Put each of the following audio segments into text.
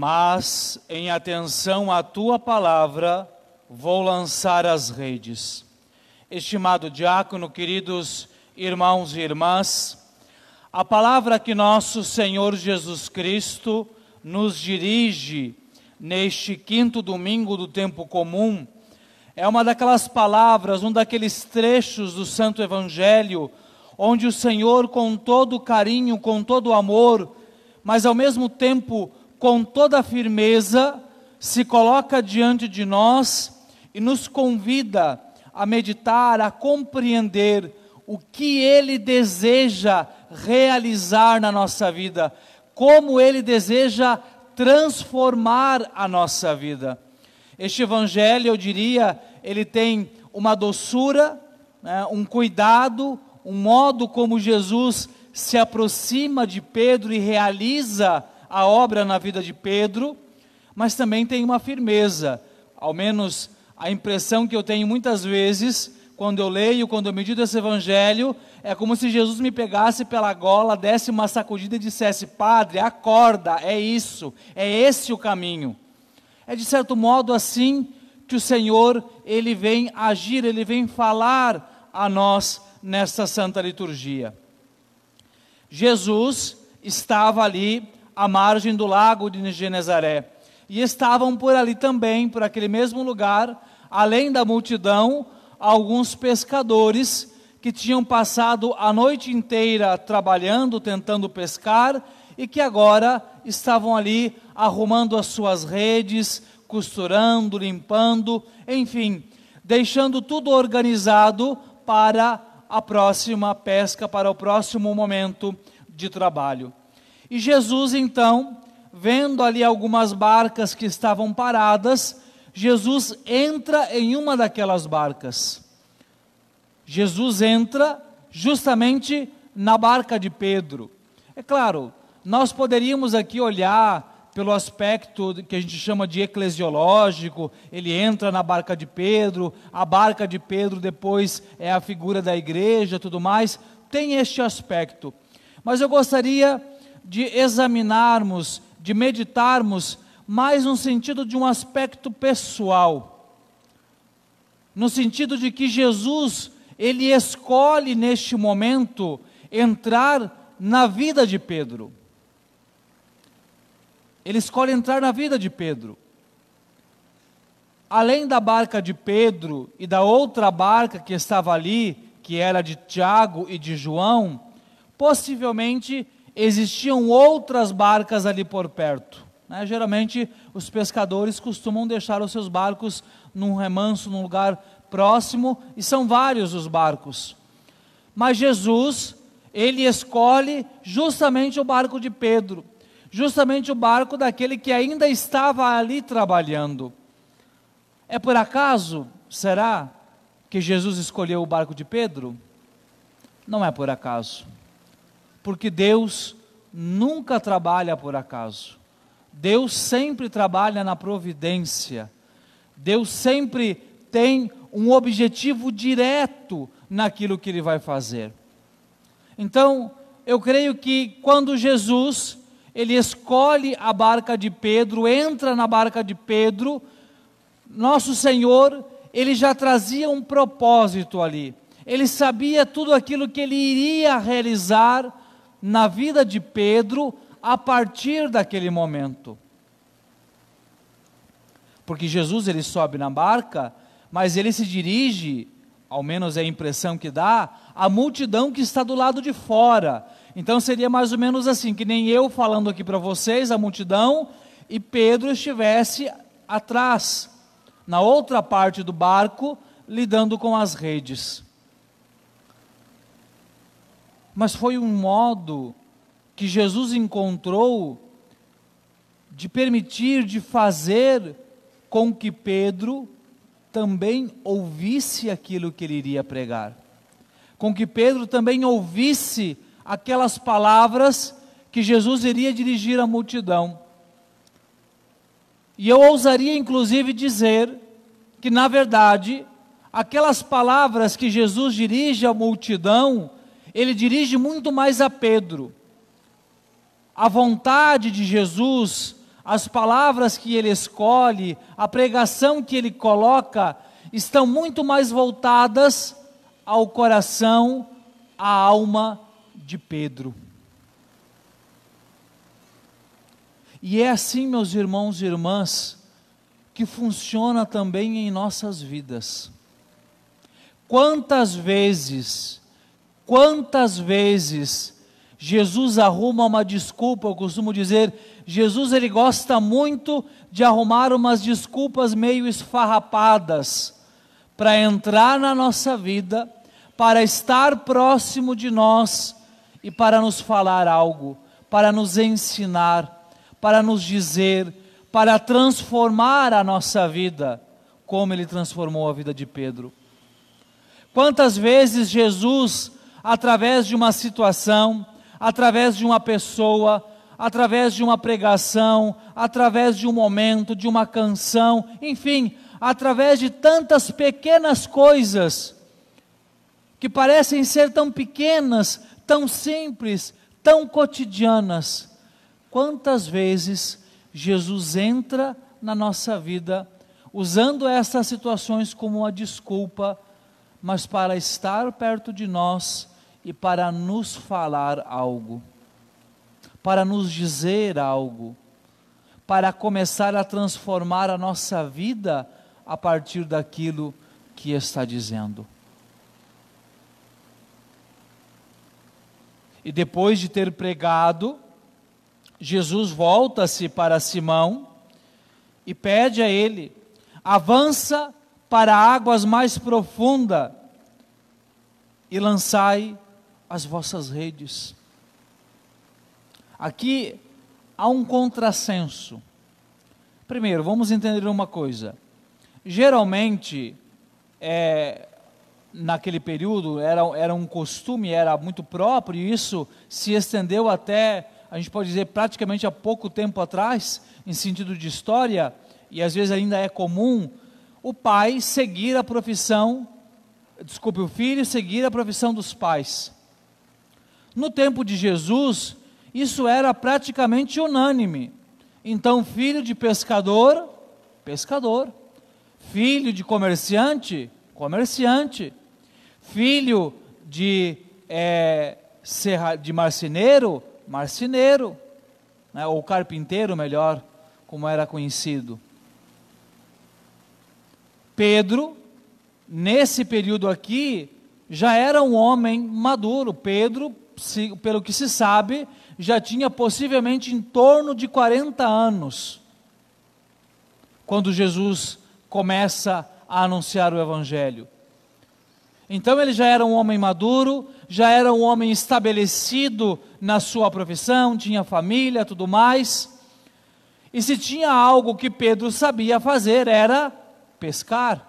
mas em atenção à tua palavra vou lançar as redes. Estimado diácono, queridos irmãos e irmãs, a palavra que nosso Senhor Jesus Cristo nos dirige neste quinto domingo do tempo comum é uma daquelas palavras, um daqueles trechos do Santo Evangelho, onde o Senhor, com todo carinho, com todo amor, mas ao mesmo tempo com toda firmeza, se coloca diante de nós e nos convida a meditar, a compreender o que Ele deseja realizar na nossa vida, como Ele deseja transformar a nossa vida. Este Evangelho, eu diria, ele tem uma doçura, né, um cuidado, um modo como Jesus se aproxima de Pedro e realiza a obra na vida de Pedro, mas também tem uma firmeza, ao menos a impressão que eu tenho muitas vezes, quando eu leio, quando eu medito esse evangelho, é como se Jesus me pegasse pela gola, desse uma sacudida e dissesse: Padre, acorda, é isso, é esse o caminho. É de certo modo assim que o Senhor, ele vem agir, ele vem falar a nós nesta santa liturgia. Jesus estava ali à margem do lago de Genezaré. E estavam por ali também, por aquele mesmo lugar, além da multidão, alguns pescadores que tinham passado a noite inteira trabalhando, tentando pescar, e que agora estavam ali arrumando as suas redes, costurando, limpando, enfim, deixando tudo organizado para a próxima pesca, para o próximo momento de trabalho. E Jesus, então, vendo ali algumas barcas que estavam paradas, Jesus entra em uma daquelas barcas. Jesus entra justamente na barca de Pedro. É claro, nós poderíamos aqui olhar pelo aspecto que a gente chama de eclesiológico, ele entra na barca de Pedro, a barca de Pedro depois é a figura da igreja, tudo mais, tem este aspecto. Mas eu gostaria de examinarmos, de meditarmos mais no sentido de um aspecto pessoal. No sentido de que Jesus, ele escolhe neste momento entrar na vida de Pedro. Ele escolhe entrar na vida de Pedro. Além da barca de Pedro e da outra barca que estava ali, que era de Tiago e de João, possivelmente existiam outras barcas ali por perto. Né? Geralmente os pescadores costumam deixar os seus barcos num remanso, num lugar próximo, e são vários os barcos. Mas Jesus, ele escolhe justamente o barco de Pedro, justamente o barco daquele que ainda estava ali trabalhando. É por acaso, será, que Jesus escolheu o barco de Pedro? Não é por acaso porque Deus nunca trabalha por acaso. Deus sempre trabalha na providência. Deus sempre tem um objetivo direto naquilo que ele vai fazer. Então, eu creio que quando Jesus ele escolhe a barca de Pedro, entra na barca de Pedro, nosso Senhor, ele já trazia um propósito ali. Ele sabia tudo aquilo que ele iria realizar na vida de Pedro a partir daquele momento. Porque Jesus ele sobe na barca, mas ele se dirige, ao menos é a impressão que dá, à multidão que está do lado de fora. Então seria mais ou menos assim, que nem eu falando aqui para vocês, a multidão, e Pedro estivesse atrás, na outra parte do barco, lidando com as redes mas foi um modo que Jesus encontrou de permitir, de fazer com que Pedro também ouvisse aquilo que ele iria pregar, com que Pedro também ouvisse aquelas palavras que Jesus iria dirigir à multidão. E eu ousaria inclusive dizer que, na verdade, aquelas palavras que Jesus dirige à multidão ele dirige muito mais a Pedro. A vontade de Jesus, as palavras que ele escolhe, a pregação que ele coloca, estão muito mais voltadas ao coração, à alma de Pedro. E é assim, meus irmãos e irmãs, que funciona também em nossas vidas. Quantas vezes, quantas vezes Jesus arruma uma desculpa, eu costumo dizer, Jesus ele gosta muito de arrumar umas desculpas meio esfarrapadas para entrar na nossa vida, para estar próximo de nós e para nos falar algo, para nos ensinar, para nos dizer, para transformar a nossa vida, como ele transformou a vida de Pedro. Quantas vezes Jesus, através de uma situação, através de uma pessoa, através de uma pregação, através de um momento, de uma canção, enfim, através de tantas pequenas coisas que parecem ser tão pequenas, tão simples, tão cotidianas. Quantas vezes Jesus entra na nossa vida usando essas situações como uma desculpa, mas para estar perto de nós e para nos falar algo, para nos dizer algo, para começar a transformar a nossa vida a partir daquilo que está dizendo. E depois de ter pregado, Jesus volta-se para Simão e pede a ele: avança para águas mais profundas e lançai as vossas redes. Aqui há um contrassenso. Primeiro, vamos entender uma coisa. Geralmente, é, naquele período, era, era um costume, era muito próprio, e isso se estendeu até, a gente pode dizer, praticamente há pouco tempo atrás, em sentido de história, e às vezes ainda é comum, o pai seguir a profissão, desculpe, o filho seguir a profissão dos pais. No tempo de Jesus, isso era praticamente unânime. Então, filho de pescador, pescador. Filho de comerciante, comerciante. Filho de, é, serra, de marceneiro, marceneiro. Né, ou carpinteiro, melhor, como era conhecido. Pedro, nesse período aqui, já era um homem maduro. Pedro pelo que se sabe, já tinha possivelmente em torno de 40 anos, quando Jesus começa a anunciar o Evangelho. Então ele já era um homem maduro, já era um homem estabelecido na sua profissão, tinha família, tudo mais. E se tinha algo que Pedro sabia fazer era pescar.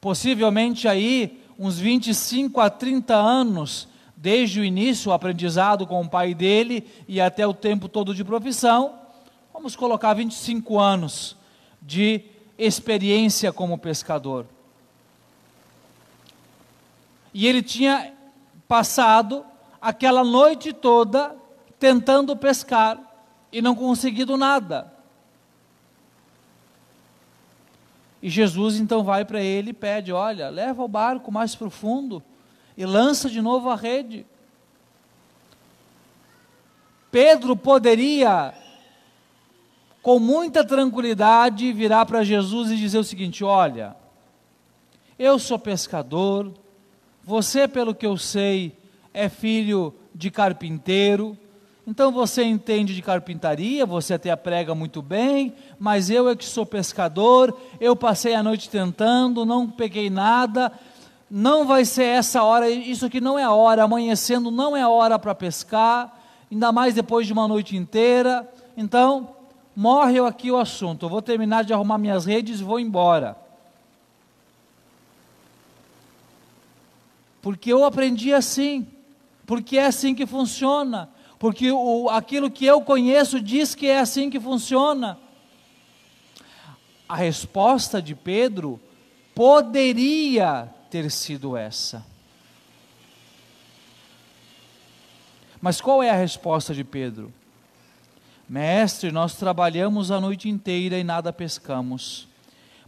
Possivelmente aí uns 25 a 30 anos desde o início, o aprendizado com o pai dele e até o tempo todo de profissão, vamos colocar 25 anos de experiência como pescador. E ele tinha passado aquela noite toda tentando pescar e não conseguido nada. E Jesus então vai para ele e pede: Olha, leva o barco mais profundo e lança de novo a rede. Pedro poderia, com muita tranquilidade, virar para Jesus e dizer o seguinte: Olha, eu sou pescador, você, pelo que eu sei, é filho de carpinteiro, então você entende de carpintaria, você até prega muito bem, mas eu é que sou pescador, eu passei a noite tentando, não peguei nada, não vai ser essa hora, isso aqui não é a hora, amanhecendo não é a hora para pescar, ainda mais depois de uma noite inteira. Então, morre aqui o assunto. Eu vou terminar de arrumar minhas redes e vou embora. Porque eu aprendi assim, porque é assim que funciona, porque o, aquilo que eu conheço diz que é assim que funciona. A resposta de Pedro poderia ter sido essa. Mas qual é a resposta de Pedro? Mestre, nós trabalhamos a noite inteira e nada pescamos,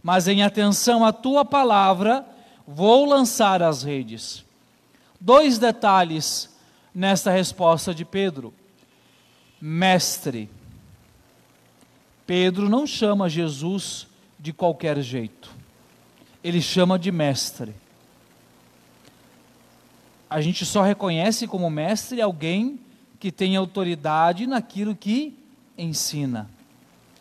mas em atenção à tua palavra, vou lançar as redes. Dois detalhes nesta resposta de Pedro. Mestre, Pedro não chama Jesus de qualquer jeito, ele chama de mestre. A gente só reconhece como mestre alguém que tem autoridade naquilo que ensina.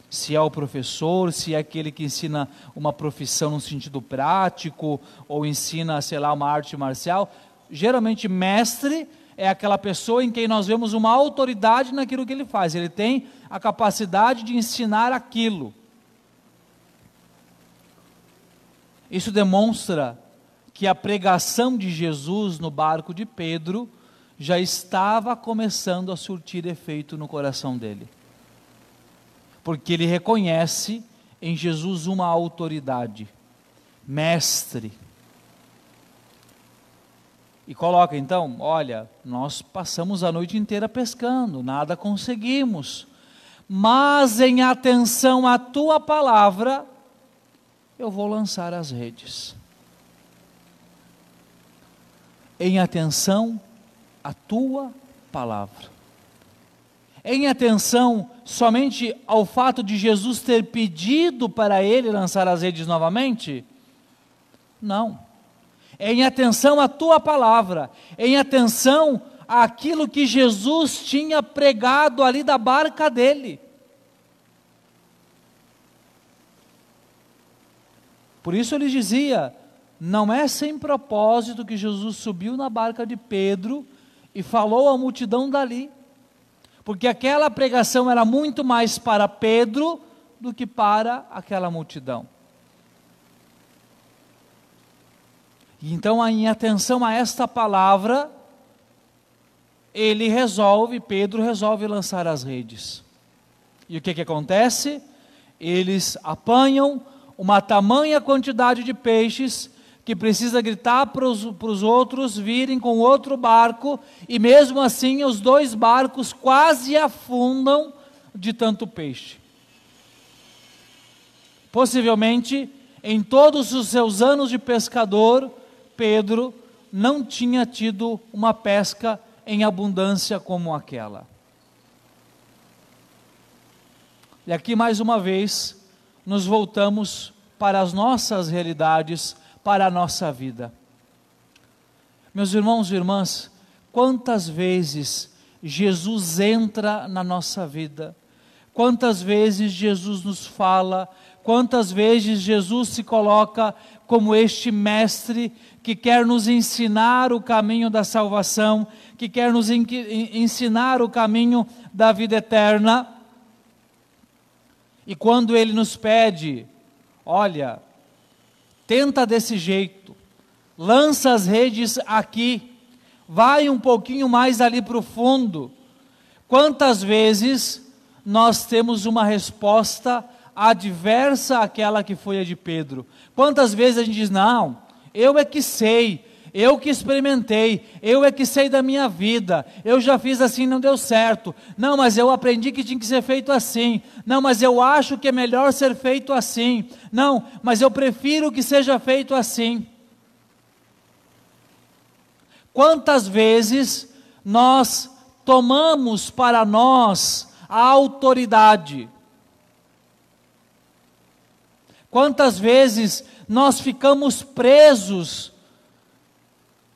Se é o professor, se é aquele que ensina uma profissão no sentido prático, ou ensina, sei lá, uma arte marcial. Geralmente, mestre é aquela pessoa em quem nós vemos uma autoridade naquilo que ele faz. Ele tem a capacidade de ensinar aquilo. Isso demonstra que a pregação de Jesus no barco de Pedro já estava começando a surtir efeito no coração dele porque ele reconhece em Jesus uma autoridade, mestre. E coloca então: olha, nós passamos a noite inteira pescando, nada conseguimos, mas em atenção à tua palavra, eu vou lançar as redes. Em atenção à tua palavra em atenção somente ao fato de Jesus ter pedido para ele lançar as redes novamente? Não. Em atenção à tua palavra, em atenção àquilo que Jesus tinha pregado ali da barca dele. Por isso ele dizia: não é sem propósito que Jesus subiu na barca de Pedro e falou à multidão dali porque aquela pregação era muito mais para Pedro do que para aquela multidão. Então, em atenção a esta palavra, ele resolve, Pedro resolve lançar as redes. E o que, que acontece? Eles apanham uma tamanha quantidade de peixes que precisa gritar para os outros virem com outro barco, e mesmo assim os dois barcos quase afundam de tanto peixe. Possivelmente, em todos os seus anos de pescador, Pedro não tinha tido uma pesca em abundância como aquela. E aqui mais uma vez nos voltamos para as nossas realidades para a nossa vida. Meus irmãos e irmãs, quantas vezes Jesus entra na nossa vida, quantas vezes Jesus nos fala, quantas vezes Jesus se coloca como este mestre que quer nos ensinar o caminho da salvação, que quer nos ensinar o caminho da vida eterna. E quando ele nos pede, olha, tenta desse jeito, lança as redes aqui, vai um pouquinho mais ali para o fundo. Quantas vezes nós temos uma resposta adversa àquela que foi a de Pedro? Quantas vezes a gente diz, não, eu é que sei, eu que experimentei, eu é que sei da minha vida, eu já fiz assim, não deu certo. Não, mas eu aprendi que tinha que ser feito assim. Não, mas eu acho que é melhor ser feito assim. Não, mas eu prefiro que seja feito assim. Quantas vezes nós tomamos para nós a autoridade? Quantas vezes nós ficamos presos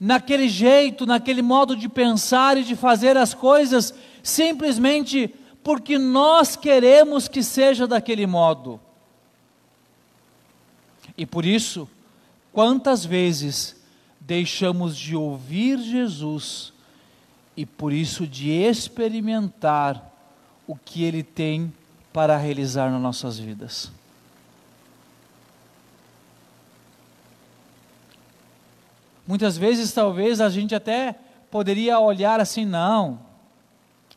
naquele jeito, naquele modo de pensar e de fazer as coisas, simplesmente porque nós queremos que seja daquele modo. E por isso, quantas vezes deixamos de ouvir Jesus e por isso de experimentar o que Ele tem para realizar nas nossas vidas. Muitas vezes, talvez, a gente até poderia olhar assim, não,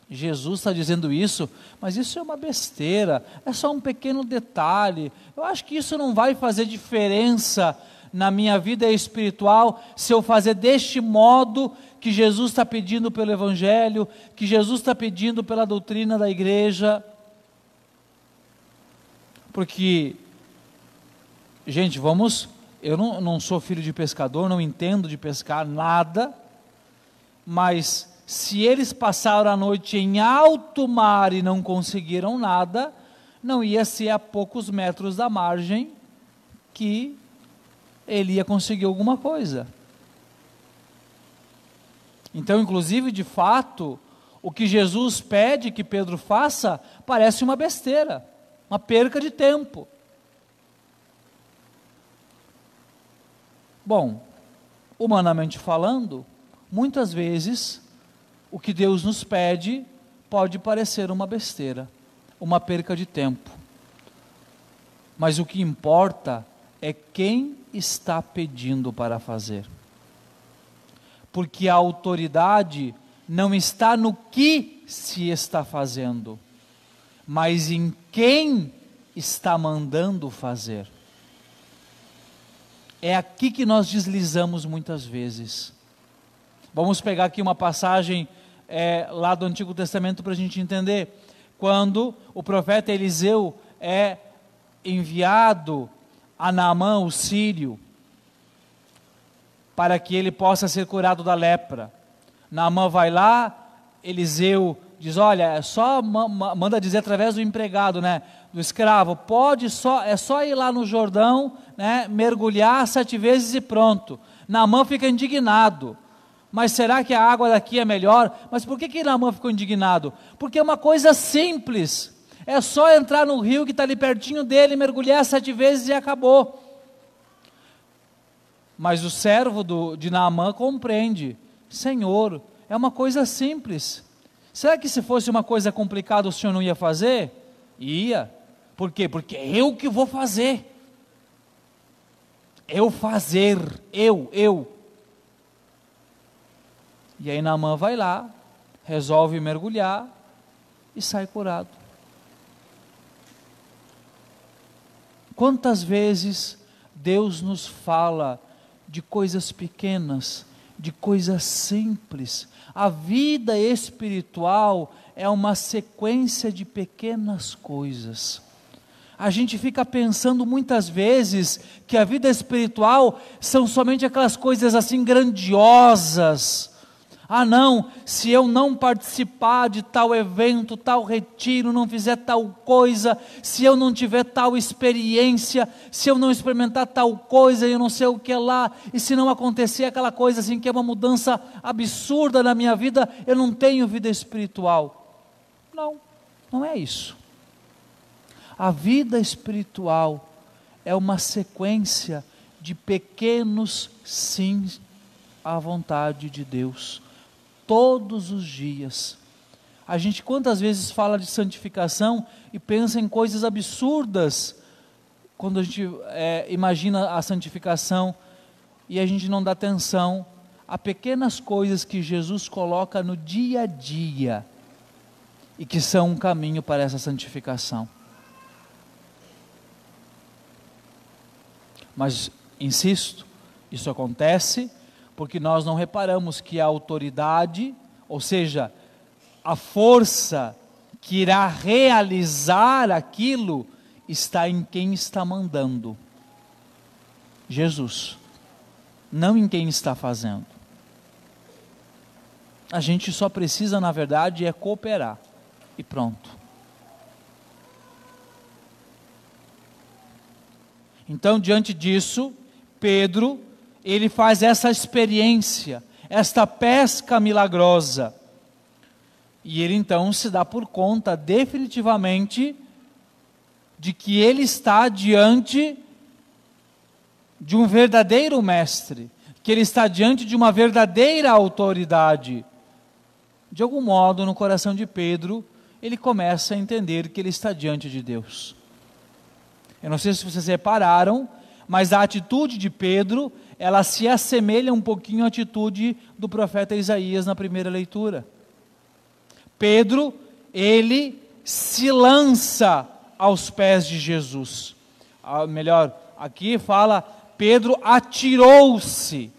Jesus está dizendo isso, mas isso é uma besteira, é só um pequeno detalhe. Eu acho que isso não vai fazer diferença na minha vida espiritual se eu fazer deste modo que Jesus está pedindo pelo Evangelho, que Jesus está pedindo pela doutrina da igreja. Porque, gente, vamos. Eu não, não sou filho de pescador, não entendo de pescar nada, mas se eles passaram a noite em alto mar e não conseguiram nada, não ia ser a poucos metros da margem que ele ia conseguir alguma coisa. Então, inclusive, de fato, o que Jesus pede que Pedro faça parece uma besteira, uma perca de tempo. Bom, humanamente falando, muitas vezes o que Deus nos pede pode parecer uma besteira, uma perca de tempo. Mas o que importa é quem está pedindo para fazer. Porque a autoridade não está no que se está fazendo, mas em quem está mandando fazer. É aqui que nós deslizamos muitas vezes. Vamos pegar aqui uma passagem é, lá do Antigo Testamento para a gente entender. Quando o profeta Eliseu é enviado a Naamã, o sírio, para que ele possa ser curado da lepra. Naamã vai lá, Eliseu diz: Olha, é só manda dizer através do empregado, né, do escravo, pode só é só ir lá no Jordão, né, mergulhar sete vezes e pronto. Naamã fica indignado. Mas será que a água daqui é melhor? Mas por que que Naamã ficou indignado? Porque é uma coisa simples. É só entrar no rio que está ali pertinho dele, mergulhar sete vezes e acabou. Mas o servo do, de Naamã compreende: Senhor, é uma coisa simples. Será que se fosse uma coisa complicada o senhor não ia fazer? Ia. Por quê? Porque é eu que vou fazer. Eu fazer, eu, eu. E aí Naamã vai lá, resolve mergulhar e sai curado. Quantas vezes Deus nos fala de coisas pequenas, de coisas simples. A vida espiritual é uma sequência de pequenas coisas. A gente fica pensando muitas vezes que a vida espiritual são somente aquelas coisas assim grandiosas, ah, não, se eu não participar de tal evento, tal retiro, não fizer tal coisa, se eu não tiver tal experiência, se eu não experimentar tal coisa, eu não sei o que é lá, e se não acontecer aquela coisa assim que é uma mudança absurda na minha vida, eu não tenho vida espiritual. Não, não é isso. A vida espiritual é uma sequência de pequenos sims à vontade de Deus todos os dias. A gente quantas vezes fala de santificação e pensa em coisas absurdas quando a gente é, imagina a santificação e a gente não dá atenção a pequenas coisas que Jesus coloca no dia a dia e que são um caminho para essa santificação. Mas, insisto, isso acontece porque nós não reparamos que a autoridade, ou seja, a força que irá realizar aquilo, está em quem está mandando. Jesus, não em quem está fazendo. A gente só precisa, na verdade, é cooperar. E pronto. Então, diante disso, Pedro ele faz essa experiência, esta pesca milagrosa. E ele então se dá por conta definitivamente de que ele está diante de um verdadeiro mestre, que ele está diante de uma verdadeira autoridade. De algum modo, no coração de Pedro, ele começa a entender que ele está diante de Deus. Eu não sei se vocês repararam, mas a atitude de Pedro ela se assemelha um pouquinho à atitude do profeta Isaías na primeira leitura. Pedro, ele se lança aos pés de Jesus. Ah, melhor, aqui fala, Pedro atirou-se.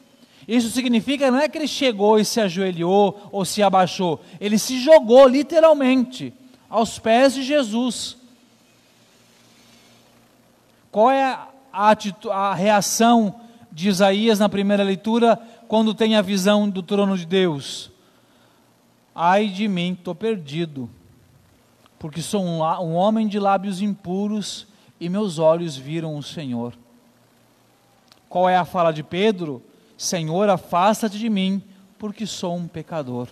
Isso significa não é que ele chegou e se ajoelhou ou se abaixou, ele se jogou literalmente aos pés de Jesus. Qual é a, a reação de Isaías na primeira leitura quando tem a visão do trono de Deus? Ai de mim, estou perdido, porque sou um, um homem de lábios impuros e meus olhos viram o Senhor. Qual é a fala de Pedro? Senhor, afasta-te de mim, porque sou um pecador.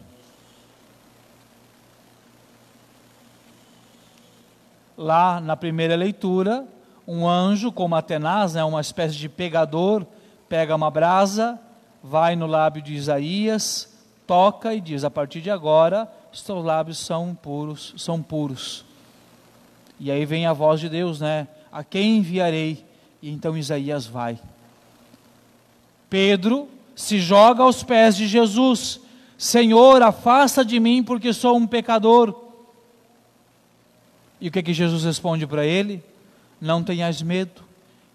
Lá na primeira leitura, um anjo, como Atenas, né, uma espécie de pegador, pega uma brasa, vai no lábio de Isaías, toca e diz: A partir de agora, os teus lábios são puros, são puros. E aí vem a voz de Deus, né? A quem enviarei? E então Isaías vai. Pedro se joga aos pés de Jesus: Senhor, afasta de mim, porque sou um pecador. E o que, que Jesus responde para ele? Não tenhas medo,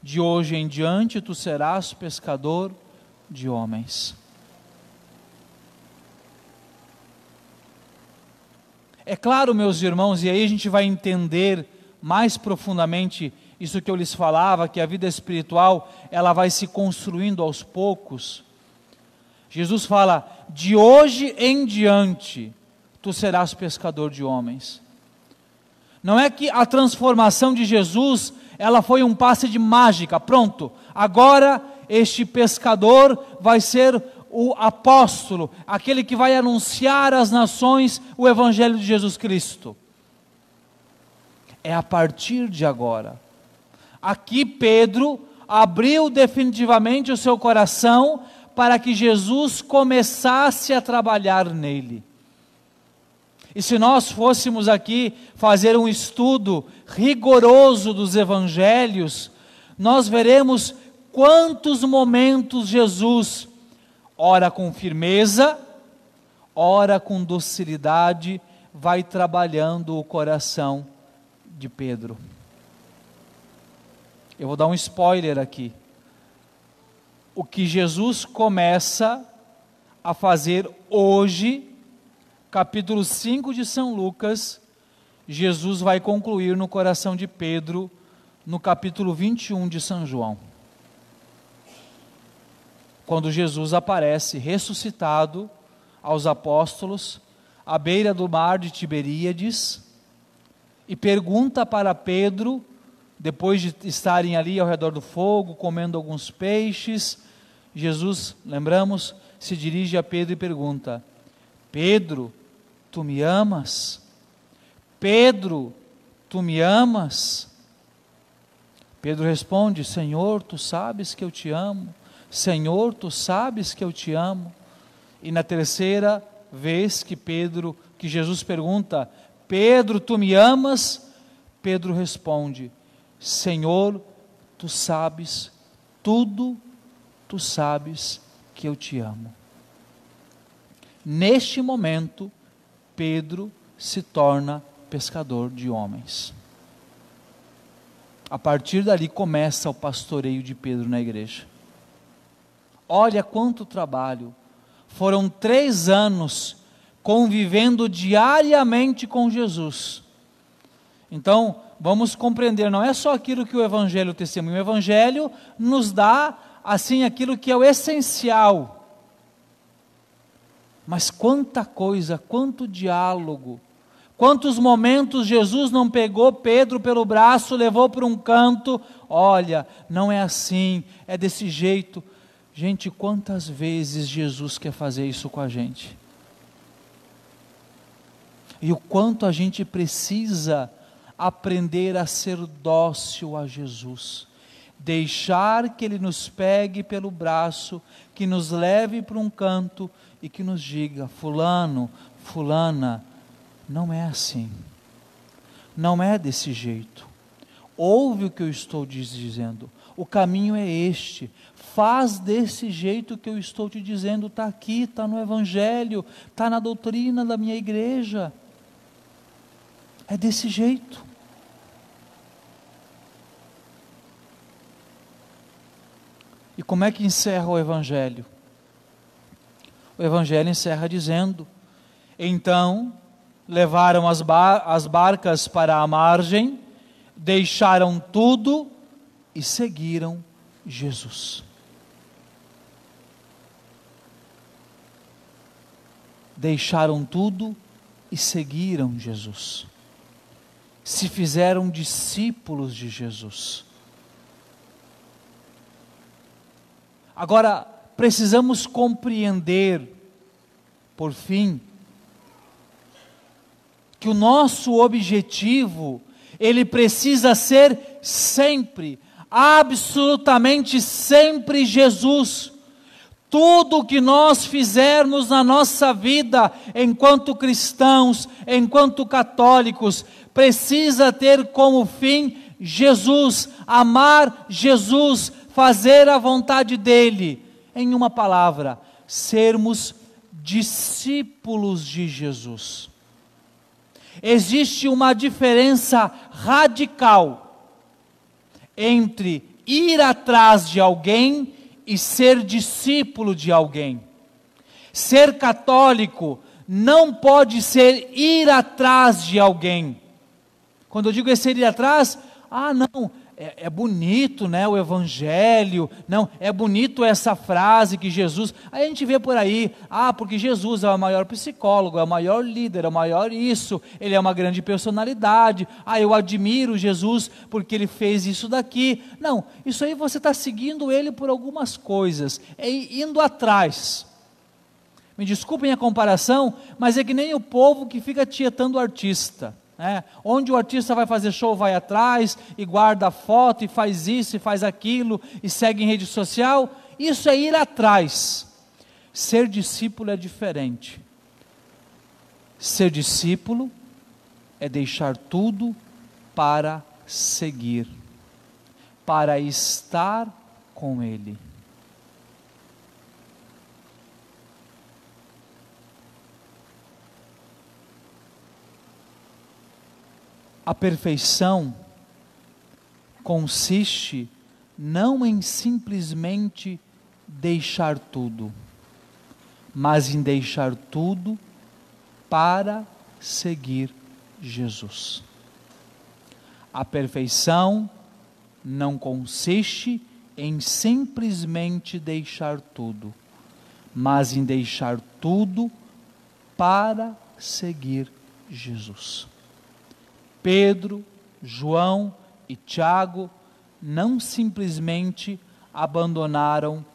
de hoje em diante tu serás pescador de homens. É claro, meus irmãos, e aí a gente vai entender mais profundamente isso que eu lhes falava, que a vida espiritual, ela vai se construindo aos poucos. Jesus fala: "De hoje em diante tu serás pescador de homens". Não é que a transformação de Jesus, ela foi um passe de mágica, pronto. Agora este pescador vai ser o apóstolo, aquele que vai anunciar às nações o evangelho de Jesus Cristo. É a partir de agora. Aqui Pedro abriu definitivamente o seu coração para que Jesus começasse a trabalhar nele. E se nós fôssemos aqui fazer um estudo rigoroso dos evangelhos, nós veremos quantos momentos Jesus, ora com firmeza, ora com docilidade, vai trabalhando o coração de Pedro. Eu vou dar um spoiler aqui. O que Jesus começa a fazer hoje capítulo 5 de São Lucas, Jesus vai concluir no coração de Pedro, no capítulo 21 de São João. Quando Jesus aparece ressuscitado aos apóstolos, à beira do mar de Tiberíades, e pergunta para Pedro, depois de estarem ali ao redor do fogo, comendo alguns peixes, Jesus, lembramos, se dirige a Pedro e pergunta: Pedro, Tu me amas? Pedro, tu me amas? Pedro responde: Senhor, tu sabes que eu te amo. Senhor, tu sabes que eu te amo. E na terceira vez que Pedro, que Jesus pergunta: Pedro, tu me amas? Pedro responde: Senhor, tu sabes tudo, tu sabes que eu te amo. Neste momento, Pedro se torna pescador de homens. A partir dali começa o pastoreio de Pedro na igreja. Olha quanto trabalho. Foram três anos convivendo diariamente com Jesus. Então, vamos compreender, não é só aquilo que o Evangelho testemunha, o Evangelho nos dá, assim, aquilo que é o essencial mas quanta coisa, quanto diálogo, quantos momentos Jesus não pegou Pedro pelo braço, levou para um canto, olha, não é assim, é desse jeito. Gente, quantas vezes Jesus quer fazer isso com a gente? E o quanto a gente precisa aprender a ser dócil a Jesus deixar que Ele nos pegue pelo braço, que nos leve para um canto e que nos diga: Fulano, Fulana, não é assim. Não é desse jeito. Ouve o que eu estou dizendo. O caminho é este. Faz desse jeito que eu estou te dizendo. Está aqui, está no Evangelho, está na doutrina da minha igreja. É desse jeito. E como é que encerra o Evangelho? o Evangelho encerra dizendo: Então levaram as, bar as barcas para a margem, deixaram tudo e seguiram Jesus. Deixaram tudo e seguiram Jesus. Se fizeram discípulos de Jesus. Agora, precisamos compreender, por fim, que o nosso objetivo, ele precisa ser sempre, absolutamente sempre Jesus. Tudo que nós fizermos na nossa vida, enquanto cristãos, enquanto católicos, precisa ter como fim Jesus, amar Jesus, fazer a vontade dEle. Em uma palavra, sermos discípulos de Jesus. Existe uma diferença radical entre ir atrás de alguém e ser discípulo de alguém. Ser católico não pode ser ir atrás de alguém. Quando eu digo é ir atrás, ah, não, é, é, bonito, né, o evangelho, não, é bonito essa frase que Jesus, aí a gente vê por aí, ah, porque Jesus é o maior psicólogo, é o maior líder, é o maior isso, ele é uma grande personalidade, ah, eu admiro Jesus porque ele fez isso daqui, não, isso aí você está seguindo ele por algumas coisas, é indo atrás, me desculpem a comparação, mas é que nem o povo que fica tietando o artista, é, onde o artista vai fazer show, vai atrás e guarda a foto e faz isso e faz aquilo e segue em rede social. Isso é ir atrás. Ser discípulo é diferente. Ser discípulo é deixar tudo para seguir, para estar com Ele. A perfeição consiste não em simplesmente deixar tudo, mas em deixar tudo para seguir Jesus. A perfeição não consiste em simplesmente deixar tudo, mas em deixar tudo para seguir Jesus. Pedro, João e Tiago não simplesmente abandonaram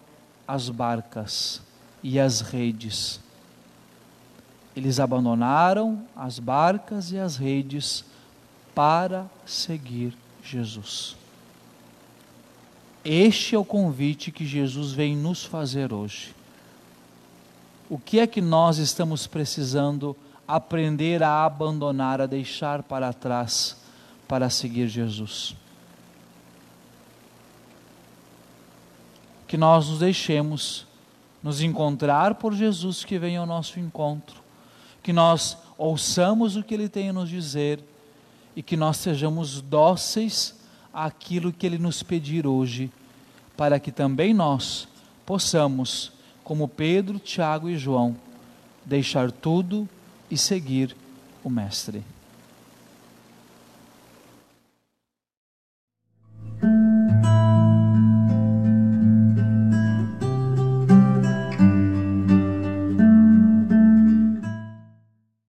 as barcas e as redes. Eles abandonaram as barcas e as redes para seguir Jesus. Este é o convite que Jesus vem nos fazer hoje. O que é que nós estamos precisando aprender a abandonar, a deixar para trás para seguir Jesus. Que nós nos deixemos nos encontrar por Jesus que vem ao nosso encontro, que nós ouçamos o que Ele tem a nos dizer e que nós sejamos dóceis àquilo que Ele nos pedir hoje, para que também nós possamos, como Pedro, Tiago e João, deixar tudo e seguir o Mestre.